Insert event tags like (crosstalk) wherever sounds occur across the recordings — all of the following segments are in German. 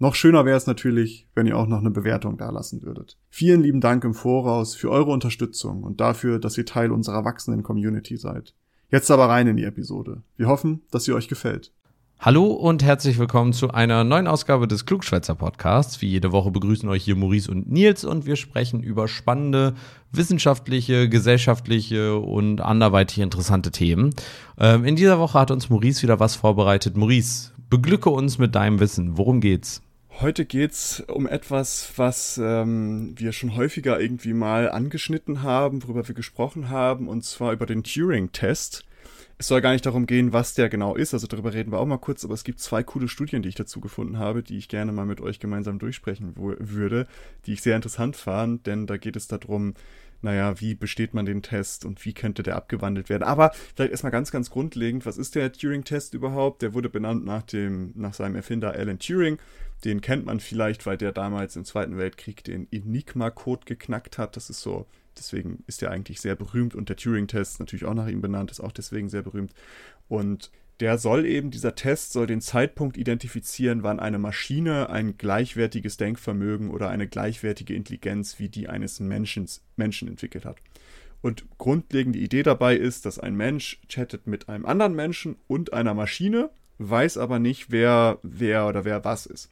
Noch schöner wäre es natürlich, wenn ihr auch noch eine Bewertung dalassen würdet. Vielen lieben Dank im Voraus für eure Unterstützung und dafür, dass ihr Teil unserer wachsenden Community seid. Jetzt aber rein in die Episode. Wir hoffen, dass sie euch gefällt. Hallo und herzlich willkommen zu einer neuen Ausgabe des Klugschwätzer Podcasts. Wie jede Woche begrüßen euch hier Maurice und Nils und wir sprechen über spannende wissenschaftliche, gesellschaftliche und anderweitig interessante Themen. Ähm, in dieser Woche hat uns Maurice wieder was vorbereitet. Maurice, beglücke uns mit deinem Wissen. Worum geht's? Heute geht's um etwas, was ähm, wir schon häufiger irgendwie mal angeschnitten haben, worüber wir gesprochen haben, und zwar über den Turing-Test. Es soll gar nicht darum gehen, was der genau ist, also darüber reden wir auch mal kurz, aber es gibt zwei coole Studien, die ich dazu gefunden habe, die ich gerne mal mit euch gemeinsam durchsprechen würde, die ich sehr interessant fand, denn da geht es darum, naja, wie besteht man den Test und wie könnte der abgewandelt werden. Aber vielleicht erstmal ganz, ganz grundlegend, was ist der Turing-Test überhaupt? Der wurde benannt nach dem, nach seinem Erfinder Alan Turing. Den kennt man vielleicht, weil der damals im Zweiten Weltkrieg den Enigma-Code geknackt hat. Das ist so, deswegen ist er eigentlich sehr berühmt und der Turing-Test natürlich auch nach ihm benannt, ist auch deswegen sehr berühmt. Und der soll eben, dieser Test soll den Zeitpunkt identifizieren, wann eine Maschine ein gleichwertiges Denkvermögen oder eine gleichwertige Intelligenz wie die eines Menschen, Menschen entwickelt hat. Und grundlegende Idee dabei ist, dass ein Mensch chattet mit einem anderen Menschen und einer Maschine, weiß aber nicht, wer wer oder wer was ist.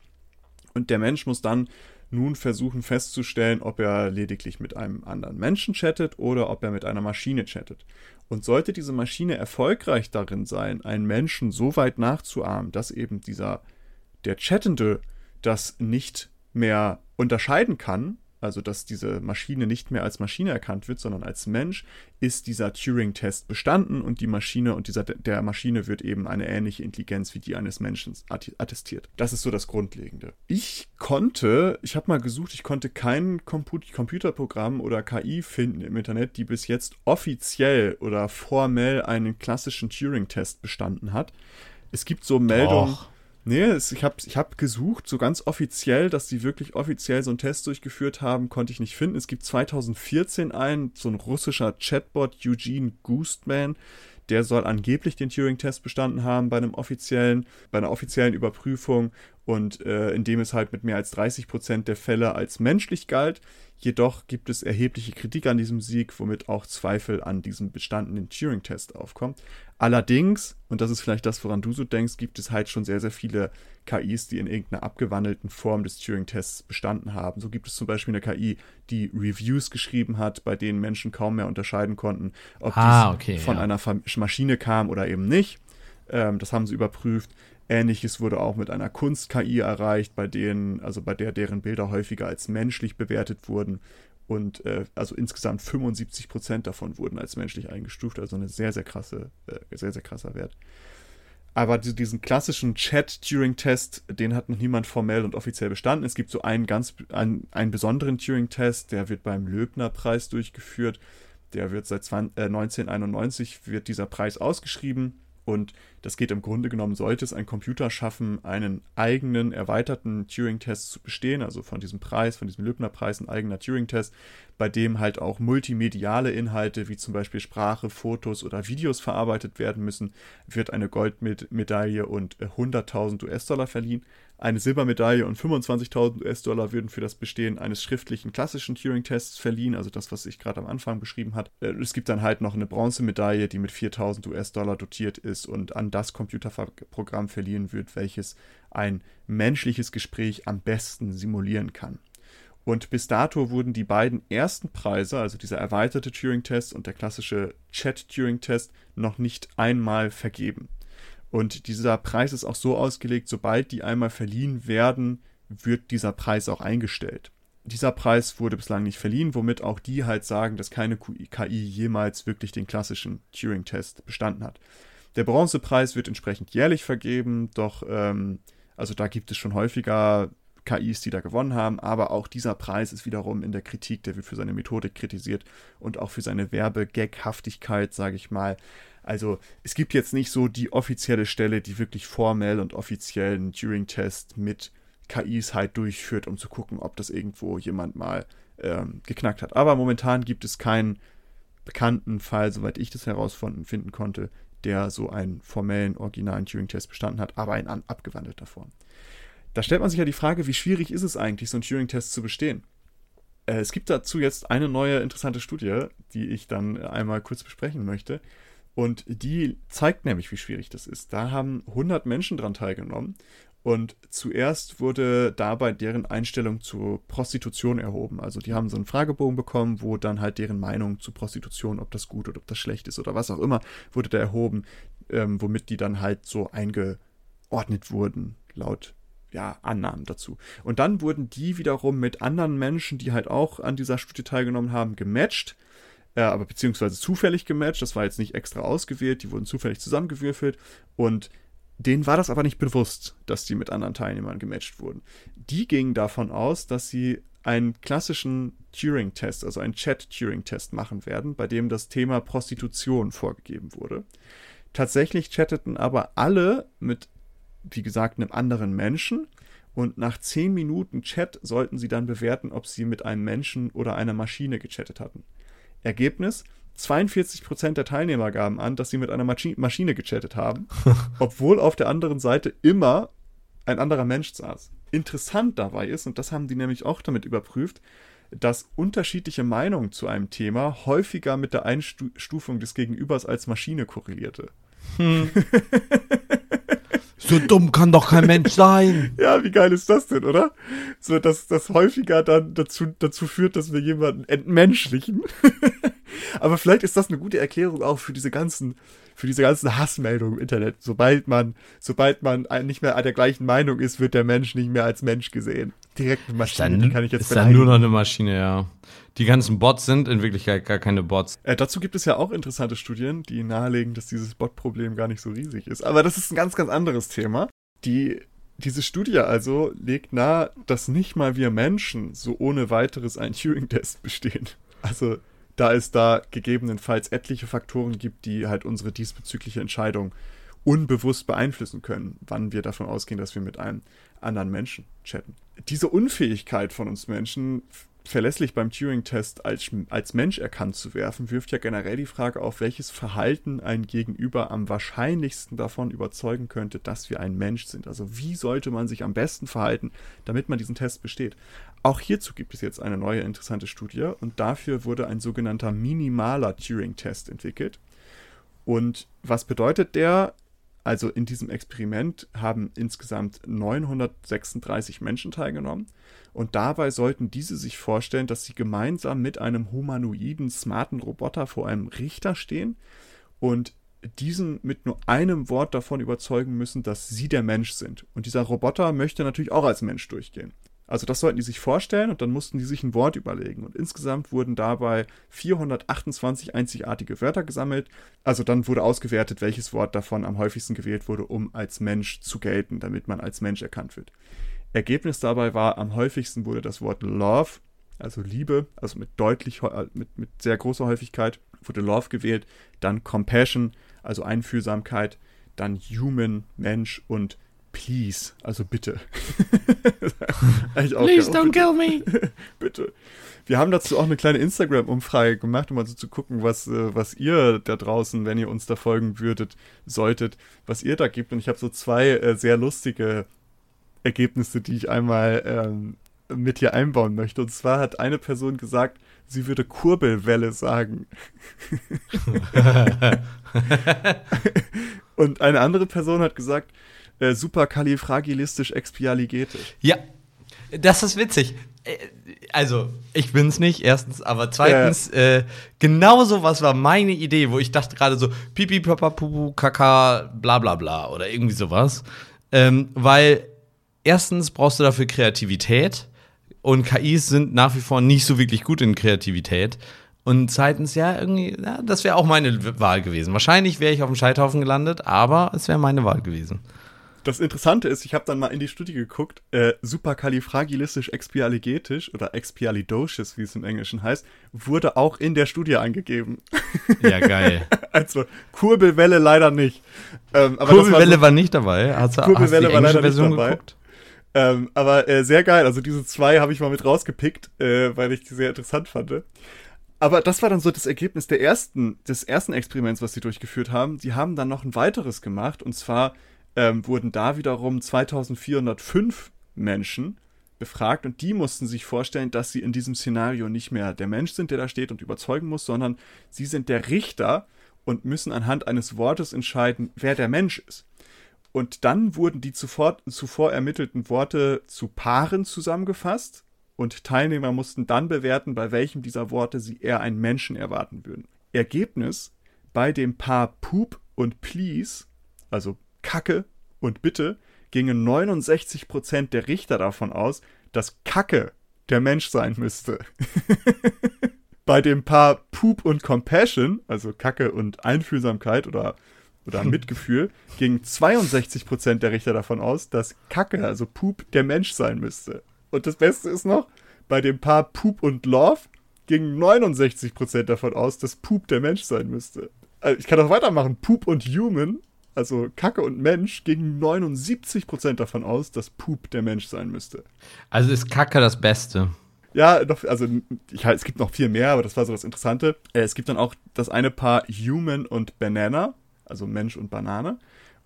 Und der Mensch muss dann nun versuchen festzustellen, ob er lediglich mit einem anderen Menschen chattet oder ob er mit einer Maschine chattet. Und sollte diese Maschine erfolgreich darin sein, einen Menschen so weit nachzuahmen, dass eben dieser, der Chattende das nicht mehr unterscheiden kann, also dass diese Maschine nicht mehr als Maschine erkannt wird, sondern als Mensch, ist dieser Turing-Test bestanden und die Maschine und dieser der Maschine wird eben eine ähnliche Intelligenz wie die eines Menschen attestiert. Das ist so das Grundlegende. Ich konnte, ich habe mal gesucht, ich konnte kein Computerprogramm oder KI finden im Internet, die bis jetzt offiziell oder formell einen klassischen Turing-Test bestanden hat. Es gibt so Meldungen. Doch. Nee, es, ich habe ich hab gesucht, so ganz offiziell, dass die wirklich offiziell so einen Test durchgeführt haben, konnte ich nicht finden. Es gibt 2014 einen, so ein russischer Chatbot, Eugene Goostman, der soll angeblich den Turing-Test bestanden haben bei einem offiziellen, bei einer offiziellen Überprüfung und äh, in dem es halt mit mehr als 30 Prozent der Fälle als menschlich galt. Jedoch gibt es erhebliche Kritik an diesem Sieg, womit auch Zweifel an diesem bestandenen Turing-Test aufkommen. Allerdings, und das ist vielleicht das, woran du so denkst, gibt es halt schon sehr, sehr viele KIs, die in irgendeiner abgewandelten Form des Turing-Tests bestanden haben. So gibt es zum Beispiel eine KI, die Reviews geschrieben hat, bei denen Menschen kaum mehr unterscheiden konnten, ob ah, dies okay, von ja. einer Maschine kam oder eben nicht. Ähm, das haben sie überprüft. Ähnliches wurde auch mit einer Kunst-KI erreicht, bei denen, also bei der deren Bilder häufiger als menschlich bewertet wurden und äh, also insgesamt 75 Prozent davon wurden als menschlich eingestuft, also eine sehr, sehr krasse, äh, sehr, sehr krasser Wert. Aber diesen klassischen Chat-Turing-Test, den hat noch niemand formell und offiziell bestanden. Es gibt so einen ganz, einen, einen besonderen Turing-Test, der wird beim Löbner-Preis durchgeführt. Der wird seit 20, äh, 1991 wird dieser Preis ausgeschrieben und das geht im Grunde genommen, sollte es ein Computer schaffen, einen eigenen erweiterten Turing-Test zu bestehen, also von diesem Preis, von diesem Lübner-Preis, ein eigener Turing-Test, bei dem halt auch multimediale Inhalte wie zum Beispiel Sprache, Fotos oder Videos verarbeitet werden müssen, wird eine Goldmedaille und 100.000 US-Dollar verliehen. Eine Silbermedaille und 25.000 US-Dollar würden für das Bestehen eines schriftlichen klassischen Turing-Tests verliehen, also das, was ich gerade am Anfang beschrieben habe. Äh, es gibt dann halt noch eine Bronzemedaille, die mit 4.000 US-Dollar dotiert ist und an das Computerprogramm verliehen wird, welches ein menschliches Gespräch am besten simulieren kann. Und bis dato wurden die beiden ersten Preise, also dieser erweiterte Turing-Test und der klassische Chat-Turing-Test, noch nicht einmal vergeben. Und dieser Preis ist auch so ausgelegt, sobald die einmal verliehen werden, wird dieser Preis auch eingestellt. Dieser Preis wurde bislang nicht verliehen, womit auch die halt sagen, dass keine KI jemals wirklich den klassischen Turing-Test bestanden hat. Der Bronzepreis wird entsprechend jährlich vergeben, doch ähm, also da gibt es schon häufiger KIs, die da gewonnen haben, aber auch dieser Preis ist wiederum in der Kritik, der wird für seine Methodik kritisiert und auch für seine Werbegaghaftigkeit, sage ich mal. Also es gibt jetzt nicht so die offizielle Stelle, die wirklich formell und offiziell einen Turing-Test mit KIs halt durchführt, um zu gucken, ob das irgendwo jemand mal ähm, geknackt hat. Aber momentan gibt es keinen bekannten Fall, soweit ich das herausfinden konnte, der so einen formellen, originalen Turing-Test bestanden hat, aber in abgewandelter Form. Da stellt man sich ja die Frage, wie schwierig ist es eigentlich, so einen Turing-Test zu bestehen? Äh, es gibt dazu jetzt eine neue interessante Studie, die ich dann einmal kurz besprechen möchte. Und die zeigt nämlich, wie schwierig das ist. Da haben 100 Menschen dran teilgenommen und zuerst wurde dabei deren Einstellung zur Prostitution erhoben. Also die haben so einen Fragebogen bekommen, wo dann halt deren Meinung zu Prostitution, ob das gut oder ob das schlecht ist oder was auch immer, wurde da erhoben, ähm, womit die dann halt so eingeordnet wurden, laut ja, Annahmen dazu. Und dann wurden die wiederum mit anderen Menschen, die halt auch an dieser Studie teilgenommen haben, gematcht. Äh, aber beziehungsweise zufällig gematcht. Das war jetzt nicht extra ausgewählt. Die wurden zufällig zusammengewürfelt. Und denen war das aber nicht bewusst, dass die mit anderen Teilnehmern gematcht wurden. Die gingen davon aus, dass sie einen klassischen Turing-Test, also einen Chat-Turing-Test machen werden, bei dem das Thema Prostitution vorgegeben wurde. Tatsächlich chatteten aber alle mit wie gesagt, einem anderen Menschen. Und nach zehn Minuten Chat sollten sie dann bewerten, ob sie mit einem Menschen oder einer Maschine gechattet hatten. Ergebnis: 42% der Teilnehmer gaben an, dass sie mit einer Maschine gechattet haben, (laughs) obwohl auf der anderen Seite immer ein anderer Mensch saß. Interessant dabei ist, und das haben die nämlich auch damit überprüft, dass unterschiedliche Meinungen zu einem Thema häufiger mit der Einstufung des Gegenübers als Maschine korrelierte. Hm. (laughs) So dumm kann doch kein Mensch sein. ja, wie geil ist das denn, oder? So, dass das häufiger dann dazu, dazu führt, dass wir jemanden entmenschlichen. (laughs) Aber vielleicht ist das eine gute Erklärung auch für diese ganzen, für diese ganzen Hassmeldungen im Internet. Sobald man, sobald man nicht mehr der gleichen Meinung ist, wird der Mensch nicht mehr als Mensch gesehen. Direkt eine Maschine, dann, kann ich jetzt Ist dann nur noch eine Maschine, ja. Die ganzen Bots sind in Wirklichkeit gar keine Bots. Äh, dazu gibt es ja auch interessante Studien, die nahelegen, dass dieses Bot-Problem gar nicht so riesig ist. Aber das ist ein ganz, ganz anderes Thema. Die, diese Studie also legt nahe, dass nicht mal wir Menschen so ohne weiteres einen Turing-Test bestehen. Also da es da gegebenenfalls etliche Faktoren gibt, die halt unsere diesbezügliche Entscheidung unbewusst beeinflussen können, wann wir davon ausgehen, dass wir mit einem anderen Menschen chatten. Diese Unfähigkeit von uns Menschen verlässlich beim Turing-Test als, als Mensch erkannt zu werfen, wirft ja generell die Frage auf, welches Verhalten ein Gegenüber am wahrscheinlichsten davon überzeugen könnte, dass wir ein Mensch sind. Also wie sollte man sich am besten verhalten, damit man diesen Test besteht. Auch hierzu gibt es jetzt eine neue interessante Studie und dafür wurde ein sogenannter minimaler Turing-Test entwickelt. Und was bedeutet der? Also in diesem Experiment haben insgesamt 936 Menschen teilgenommen und dabei sollten diese sich vorstellen, dass sie gemeinsam mit einem humanoiden, smarten Roboter vor einem Richter stehen und diesen mit nur einem Wort davon überzeugen müssen, dass sie der Mensch sind. Und dieser Roboter möchte natürlich auch als Mensch durchgehen. Also das sollten die sich vorstellen und dann mussten die sich ein Wort überlegen. Und insgesamt wurden dabei 428 einzigartige Wörter gesammelt. Also dann wurde ausgewertet, welches Wort davon am häufigsten gewählt wurde, um als Mensch zu gelten, damit man als Mensch erkannt wird. Ergebnis dabei war, am häufigsten wurde das Wort Love, also Liebe, also mit deutlich, äh, mit, mit sehr großer Häufigkeit wurde Love gewählt, dann Compassion, also Einfühlsamkeit, dann Human, Mensch und Please, also bitte. (laughs) Please don't kill me. (laughs) bitte. Wir haben dazu auch eine kleine Instagram-Umfrage gemacht, um mal so zu gucken, was, äh, was ihr da draußen, wenn ihr uns da folgen würdet, solltet, was ihr da gibt. Und ich habe so zwei äh, sehr lustige Ergebnisse, die ich einmal ähm, mit hier einbauen möchte. Und zwar hat eine Person gesagt, sie würde Kurbelwelle sagen. (laughs) Und eine andere Person hat gesagt, äh, superkalifragilistisch-expialigetisch. Ja, das ist witzig. Äh, also, ich bin's nicht, erstens, aber zweitens, äh. äh, genau so was war meine Idee, wo ich dachte gerade so, pipi, papa, pupu, kaka, bla bla bla oder irgendwie sowas. Ähm, weil erstens brauchst du dafür Kreativität und KIs sind nach wie vor nicht so wirklich gut in Kreativität. Und zweitens, ja, irgendwie, ja, das wäre auch meine Wahl gewesen. Wahrscheinlich wäre ich auf dem Scheithaufen gelandet, aber es wäre meine Wahl gewesen. Das Interessante ist, ich habe dann mal in die Studie geguckt, äh, superkalifragilistisch-expialigetisch oder expialidocious, wie es im Englischen heißt, wurde auch in der Studie angegeben. Ja, geil. (laughs) also Kurbelwelle leider nicht. Ähm, Kurbelwelle war, so, war, nicht dabei. Hast du Kurbelwelle hast die war leider Version nicht dabei. Geguckt? Ähm, aber äh, sehr geil. Also diese zwei habe ich mal mit rausgepickt, äh, weil ich die sehr interessant fand. Aber das war dann so das Ergebnis der ersten, des ersten Experiments, was sie durchgeführt haben. Die haben dann noch ein weiteres gemacht und zwar ähm, wurden da wiederum 2405 Menschen befragt und die mussten sich vorstellen, dass sie in diesem Szenario nicht mehr der Mensch sind, der da steht und überzeugen muss, sondern sie sind der Richter und müssen anhand eines Wortes entscheiden, wer der Mensch ist. Und dann wurden die zuvor, zuvor ermittelten Worte zu Paaren zusammengefasst und Teilnehmer mussten dann bewerten, bei welchem dieser Worte sie eher einen Menschen erwarten würden. Ergebnis: Bei dem Paar Poop und Please, also Kacke und Bitte, gingen 69% der Richter davon aus, dass Kacke der Mensch sein müsste. (laughs) bei dem Paar Poop und Compassion, also Kacke und Einfühlsamkeit oder, oder (laughs) Mitgefühl, gingen 62% der Richter davon aus, dass Kacke, also Poop, der Mensch sein müsste. Und das Beste ist noch, bei dem Paar Poop und Love gingen 69% davon aus, dass Poop der Mensch sein müsste. Also ich kann auch weitermachen. Poop und Human, also Kacke und Mensch, gingen 79% davon aus, dass Poop der Mensch sein müsste. Also ist Kacke das Beste. Ja, doch, also ich, es gibt noch viel mehr, aber das war so das Interessante. Äh, es gibt dann auch das eine Paar Human und Banana, also Mensch und Banane.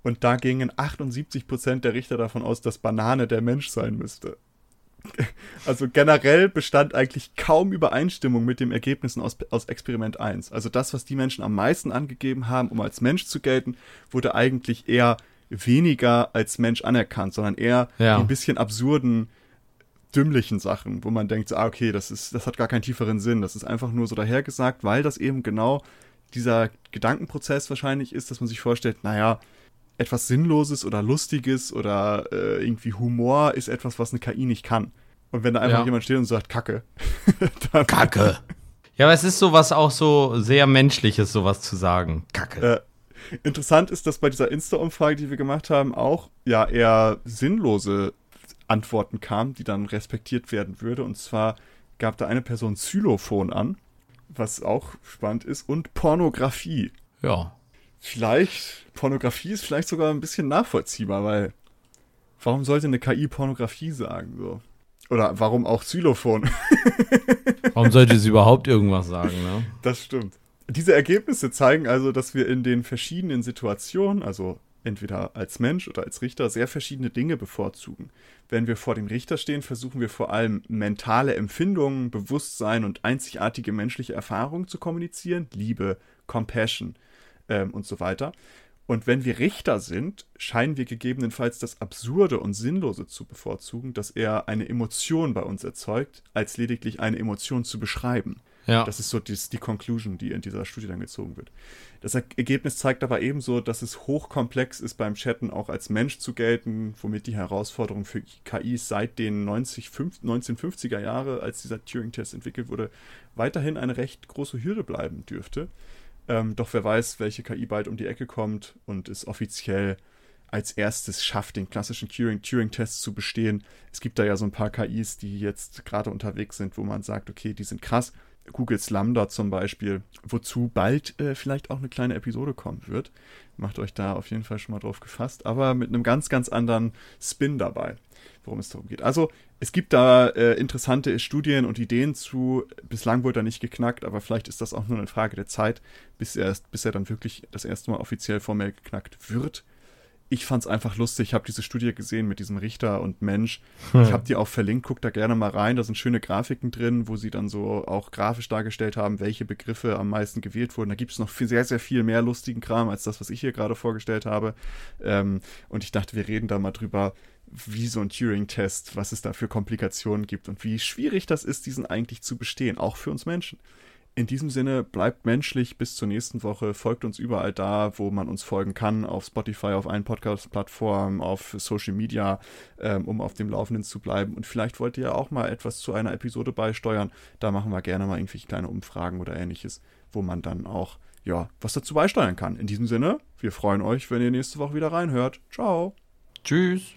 Und da gingen 78% der Richter davon aus, dass Banane der Mensch sein müsste. Also generell bestand eigentlich kaum Übereinstimmung mit den Ergebnissen aus, aus Experiment 1. Also das, was die Menschen am meisten angegeben haben, um als Mensch zu gelten, wurde eigentlich eher weniger als Mensch anerkannt, sondern eher ja. ein bisschen absurden, dümmlichen Sachen, wo man denkt, ah, okay, das ist, das hat gar keinen tieferen Sinn. Das ist einfach nur so dahergesagt, weil das eben genau dieser Gedankenprozess wahrscheinlich ist, dass man sich vorstellt, naja, etwas Sinnloses oder Lustiges oder äh, irgendwie Humor ist etwas, was eine KI nicht kann. Und wenn da einfach ja. jemand steht und sagt, Kacke. (laughs) dann Kacke. Ja, aber es ist sowas auch so sehr Menschliches, sowas zu sagen. Kacke. Äh, interessant ist, dass bei dieser Insta-Umfrage, die wir gemacht haben, auch ja eher sinnlose Antworten kamen, die dann respektiert werden würde. Und zwar gab da eine Person Xylophon an, was auch spannend ist, und Pornografie. Ja vielleicht, Pornografie ist vielleicht sogar ein bisschen nachvollziehbar, weil warum sollte eine KI Pornografie sagen? So? Oder warum auch Xylophon? (laughs) warum sollte sie überhaupt irgendwas sagen, ne? Das stimmt. Diese Ergebnisse zeigen also, dass wir in den verschiedenen Situationen, also entweder als Mensch oder als Richter, sehr verschiedene Dinge bevorzugen. Wenn wir vor dem Richter stehen, versuchen wir vor allem mentale Empfindungen, Bewusstsein und einzigartige menschliche Erfahrungen zu kommunizieren. Liebe, Compassion, ähm, und so weiter. Und wenn wir Richter sind, scheinen wir gegebenenfalls das Absurde und Sinnlose zu bevorzugen, dass er eine Emotion bei uns erzeugt, als lediglich eine Emotion zu beschreiben. Ja. Das ist so die, die Conclusion, die in dieser Studie dann gezogen wird. Das Ergebnis zeigt aber ebenso, dass es hochkomplex ist, beim Chatten auch als Mensch zu gelten, womit die Herausforderung für KIs seit den 90, 1950er Jahre, als dieser Turing-Test entwickelt wurde, weiterhin eine recht große Hürde bleiben dürfte. Ähm, doch wer weiß, welche KI bald um die Ecke kommt und es offiziell als erstes schafft, den klassischen Turing-Test zu bestehen. Es gibt da ja so ein paar KIs, die jetzt gerade unterwegs sind, wo man sagt, okay, die sind krass. Googles Lambda zum Beispiel, wozu bald äh, vielleicht auch eine kleine Episode kommen wird. Macht euch da auf jeden Fall schon mal drauf gefasst, aber mit einem ganz, ganz anderen Spin dabei, worum es darum geht. Also es gibt da äh, interessante Studien und Ideen zu. Bislang wurde er nicht geknackt, aber vielleicht ist das auch nur eine Frage der Zeit, bis er, bis er dann wirklich das erste Mal offiziell formell geknackt wird. Ich fand es einfach lustig. Ich habe diese Studie gesehen mit diesem Richter und Mensch. Hm. Ich habe die auch verlinkt. Guckt da gerne mal rein. Da sind schöne Grafiken drin, wo sie dann so auch grafisch dargestellt haben, welche Begriffe am meisten gewählt wurden. Da gibt es noch viel, sehr, sehr viel mehr lustigen Kram als das, was ich hier gerade vorgestellt habe. Ähm, und ich dachte, wir reden da mal drüber, wie so ein Turing-Test, was es da für Komplikationen gibt und wie schwierig das ist, diesen eigentlich zu bestehen, auch für uns Menschen. In diesem Sinne, bleibt menschlich bis zur nächsten Woche, folgt uns überall da, wo man uns folgen kann, auf Spotify, auf allen Podcast-Plattformen, auf Social Media, ähm, um auf dem Laufenden zu bleiben. Und vielleicht wollt ihr auch mal etwas zu einer Episode beisteuern. Da machen wir gerne mal irgendwelche kleine Umfragen oder ähnliches, wo man dann auch, ja, was dazu beisteuern kann. In diesem Sinne, wir freuen euch, wenn ihr nächste Woche wieder reinhört. Ciao. Tschüss.